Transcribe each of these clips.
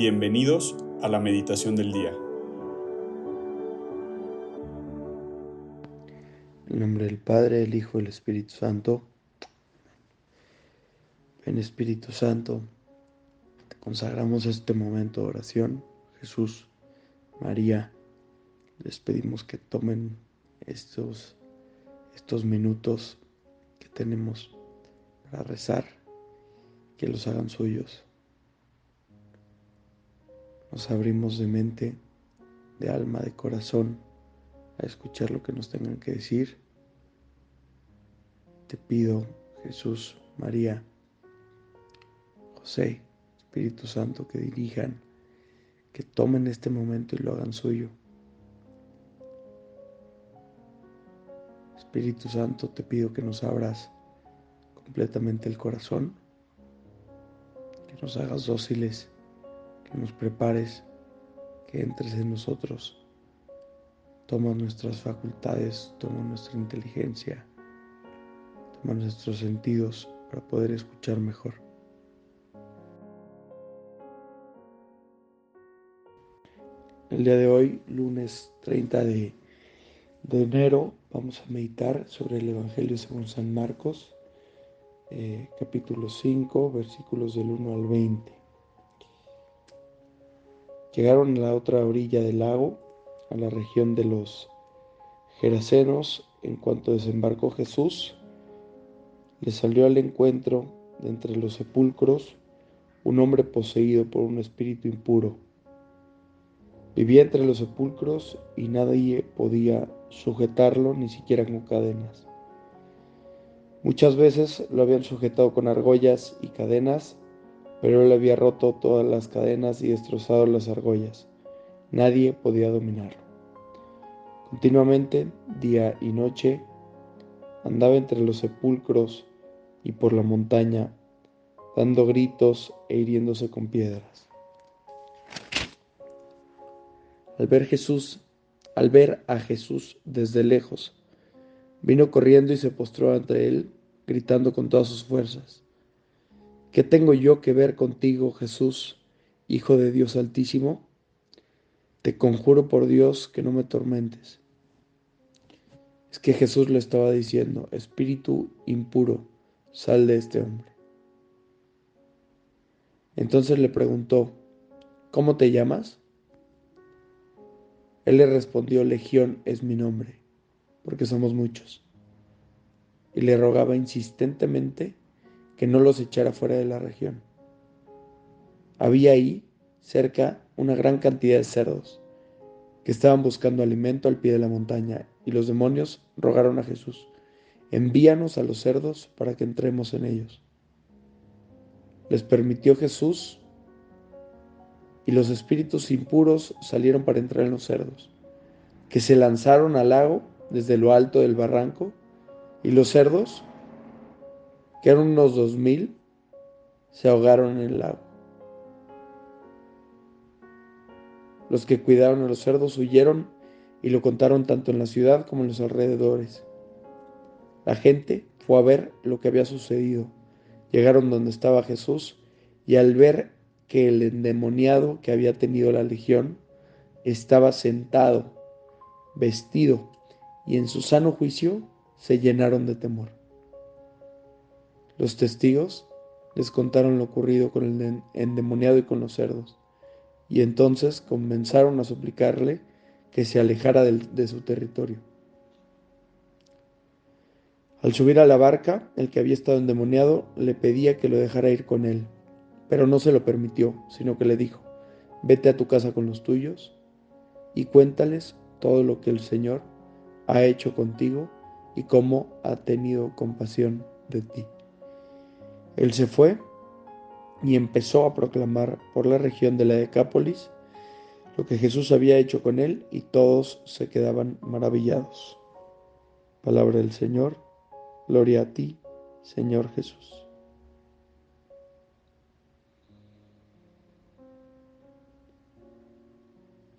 Bienvenidos a la meditación del día. En nombre del Padre, del Hijo y del Espíritu Santo. En Espíritu Santo, te consagramos este momento de oración. Jesús, María, les pedimos que tomen estos, estos minutos que tenemos para rezar, que los hagan suyos. Nos abrimos de mente, de alma, de corazón a escuchar lo que nos tengan que decir. Te pido, Jesús, María, José, Espíritu Santo, que dirijan, que tomen este momento y lo hagan suyo. Espíritu Santo, te pido que nos abras completamente el corazón, que nos hagas dóciles que nos prepares, que entres en nosotros. Toma nuestras facultades, toma nuestra inteligencia, toma nuestros sentidos para poder escuchar mejor. El día de hoy, lunes 30 de, enero, vamos a meditar sobre el Evangelio según San Marcos, eh, capítulo 5, versículos del 1 al 20. Llegaron a la otra orilla del lago, a la región de los Gerasenos. En cuanto desembarcó Jesús, le salió al encuentro de entre los sepulcros un hombre poseído por un espíritu impuro. Vivía entre los sepulcros y nadie podía sujetarlo, ni siquiera con cadenas. Muchas veces lo habían sujetado con argollas y cadenas pero él había roto todas las cadenas y destrozado las argollas. Nadie podía dominarlo. Continuamente, día y noche, andaba entre los sepulcros y por la montaña, dando gritos e hiriéndose con piedras. Al ver Jesús, al ver a Jesús desde lejos, vino corriendo y se postró ante él, gritando con todas sus fuerzas. ¿Qué tengo yo que ver contigo, Jesús, Hijo de Dios Altísimo? Te conjuro por Dios que no me tormentes. Es que Jesús le estaba diciendo, Espíritu impuro, sal de este hombre. Entonces le preguntó, ¿cómo te llamas? Él le respondió, Legión es mi nombre, porque somos muchos. Y le rogaba insistentemente que no los echara fuera de la región. Había ahí, cerca, una gran cantidad de cerdos que estaban buscando alimento al pie de la montaña, y los demonios rogaron a Jesús, envíanos a los cerdos para que entremos en ellos. Les permitió Jesús y los espíritus impuros salieron para entrar en los cerdos, que se lanzaron al lago desde lo alto del barranco, y los cerdos que eran unos dos mil, se ahogaron en el lago. Los que cuidaron a los cerdos huyeron y lo contaron tanto en la ciudad como en los alrededores. La gente fue a ver lo que había sucedido. Llegaron donde estaba Jesús y al ver que el endemoniado que había tenido la legión estaba sentado, vestido y en su sano juicio, se llenaron de temor. Los testigos les contaron lo ocurrido con el endemoniado y con los cerdos, y entonces comenzaron a suplicarle que se alejara de, su territorio. Al subir a la barca, el que había estado endemoniado le pedía que lo dejara ir con él, pero no se lo permitió, sino que le dijo, vete a tu casa con los tuyos y cuéntales todo lo que el Señor ha hecho contigo y cómo ha tenido compasión de ti. Él se fue y empezó a proclamar por la región de la Decápolis lo que Jesús había hecho con él y todos se quedaban maravillados. Palabra del Señor, gloria a ti, Señor Jesús.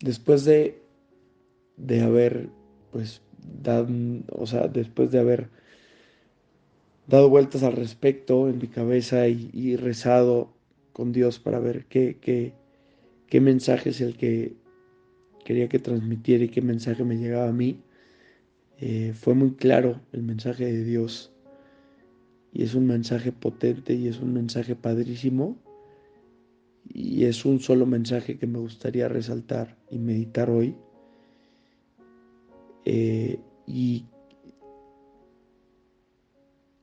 Después de, de haber, pues, o sea, después de haber dado vueltas al respecto en mi cabeza y, rezado con Dios para ver qué, qué, qué mensaje es el que quería que transmitiera y qué mensaje me llegaba a mí. Eh, fue muy claro el mensaje de Dios y es un mensaje potente y es un mensaje padrísimo y es un solo mensaje que me gustaría resaltar y meditar hoy. Eh, y,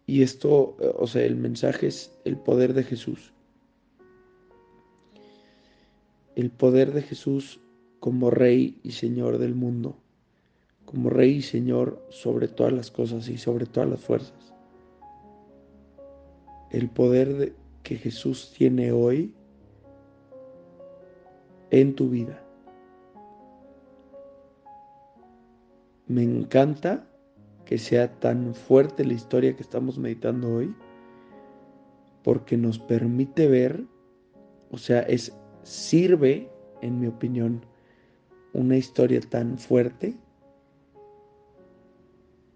y esto, o sea, el mensaje es el poder de Jesús. El poder de Jesús como Rey y Señor del mundo, como Rey y Señor sobre todas las cosas y sobre todas las fuerzas. El poder que Jesús tiene hoy en tu vida. Me encanta que sea tan fuerte la historia que estamos meditando hoy, porque nos permite ver, o sea, es sirve, en mi opinión, una historia tan fuerte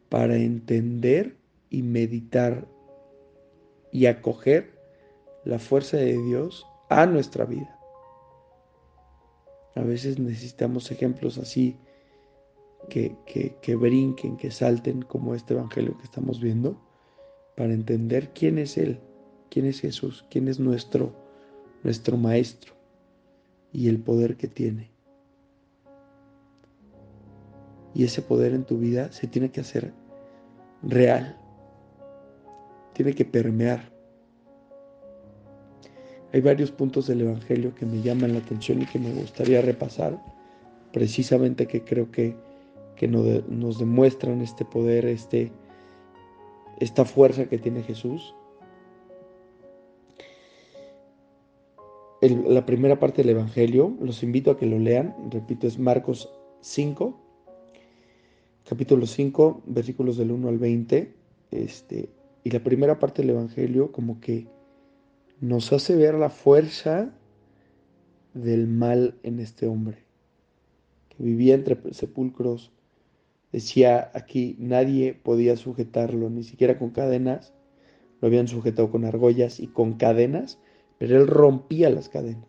para entender y meditar y acoger la fuerza de Dios a nuestra vida. A veces necesitamos ejemplos así que, que, brinquen, que salten como este Evangelio que estamos viendo, para entender quién es Él, quién es Jesús, quién es nuestro, nuestro Maestro y el poder que tiene. Y ese poder en tu vida se tiene que hacer real, tiene que permear hay varios puntos del Evangelio que me llaman la atención y que me gustaría repasar, precisamente que creo que, nos demuestran este poder, este, esta fuerza que tiene Jesús. la primera parte del Evangelio, los invito a que lo lean, repito, es Marcos 5, capítulo 5, versículos del 1 al 20, este, y la primera parte del Evangelio como que nos hace ver la fuerza del mal en este hombre, que vivía entre sepulcros. Decía aquí, nadie podía sujetarlo, ni siquiera con cadenas. Lo habían sujetado con argollas y con cadenas, pero él rompía las cadenas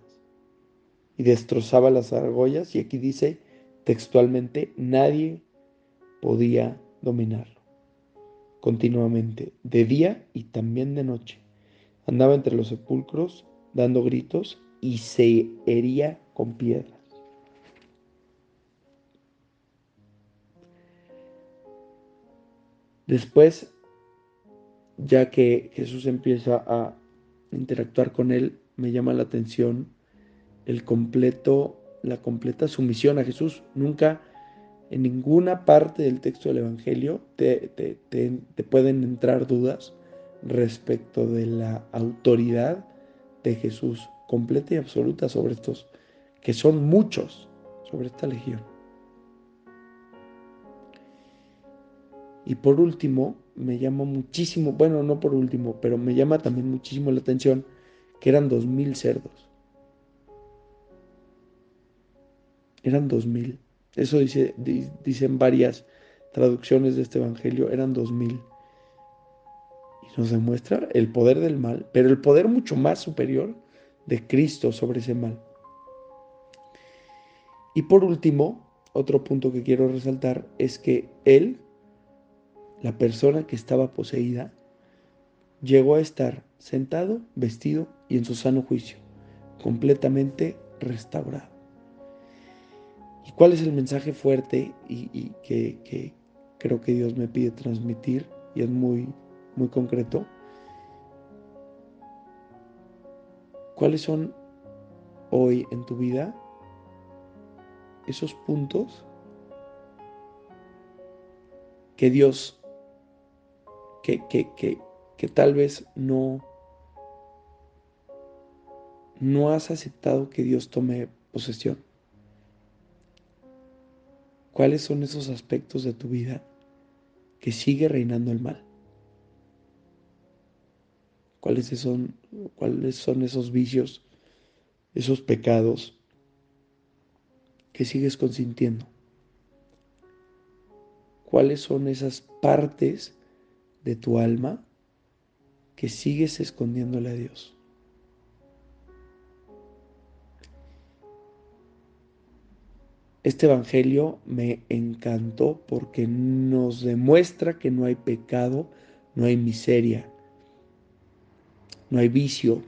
y destrozaba las argollas. Y aquí dice textualmente, nadie podía dominarlo continuamente, de día y también de noche. Andaba entre los sepulcros dando gritos y se hería con piedras. Después, ya que Jesús empieza a interactuar con él, me llama la atención el completo, la completa sumisión a Jesús. Nunca en ninguna parte del texto del Evangelio te, te pueden entrar dudas respecto de la autoridad de Jesús completa y absoluta sobre estos, que son muchos, sobre esta legión. Y por último, me llama muchísimo, bueno, no por último, pero me llama también muchísimo la atención que eran dos mil cerdos. Eran dos mil. Eso dice, dicen varias traducciones de este evangelio, eran dos mil nos demuestra el poder del mal, pero el poder mucho más superior de Cristo sobre ese mal. Y por último, otro punto que quiero resaltar es que Él, la persona que estaba poseída, llegó a estar sentado, vestido y en su sano juicio, completamente restaurado. ¿Y cuál es el mensaje fuerte y, que, que creo que Dios me pide transmitir? Y es muy muy concreto, ¿cuáles son hoy en tu vida esos puntos que Dios, que, que, que, que tal vez no, no has aceptado que Dios tome posesión? ¿Cuáles son esos aspectos de tu vida que sigue reinando el mal? cuáles son, cuáles son esos vicios, esos pecados que sigues consintiendo. ¿Cuáles son esas partes de tu alma que sigues escondiéndole a Dios? Este Evangelio me encantó porque nos demuestra que no hay pecado, no hay miseria, no hay vicio,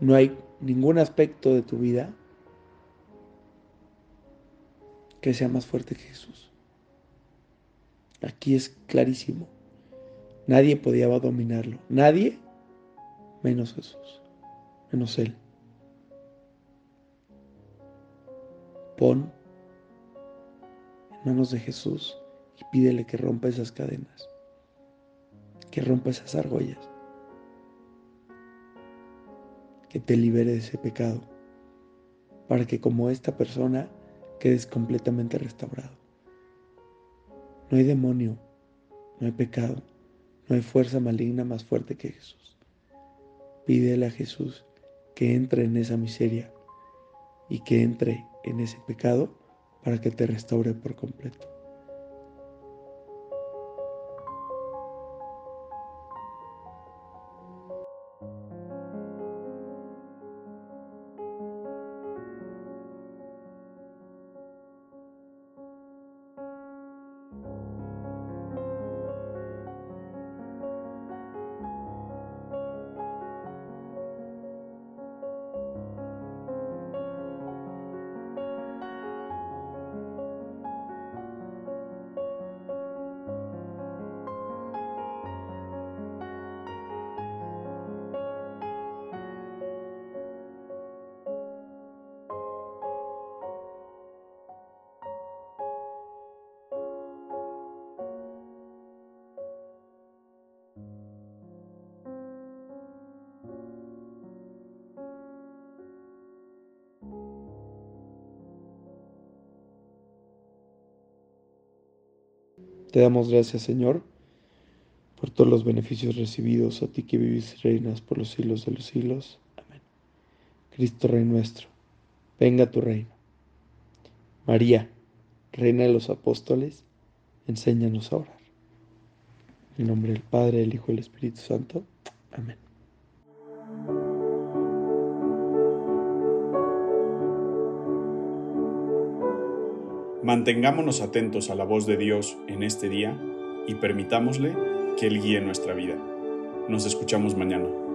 no hay ningún aspecto de tu vida que sea más fuerte que Jesús. Aquí es clarísimo. Nadie podía dominarlo. Nadie menos Jesús, menos Él. Pon en manos de Jesús y pídele que rompa esas cadenas, que rompa esas argollas, que te libere de ese pecado, para que como esta persona quedes completamente restaurado. No hay demonio, no hay pecado, no hay fuerza maligna más fuerte que Jesús. Pídele a Jesús que entre en esa miseria y que entre en ese pecado para que te restaure por completo. Te damos gracias, Señor, por todos los beneficios recibidos, a ti que vives y reinas por los siglos de los siglos. Amén. Cristo Rey nuestro, venga tu reino. María, Reina de los Apóstoles, enséñanos a orar. En nombre del Padre, del Hijo y del Espíritu Santo. Amén. Mantengámonos atentos a la voz de Dios en este día y permitámosle que Él guíe nuestra vida. Nos escuchamos mañana.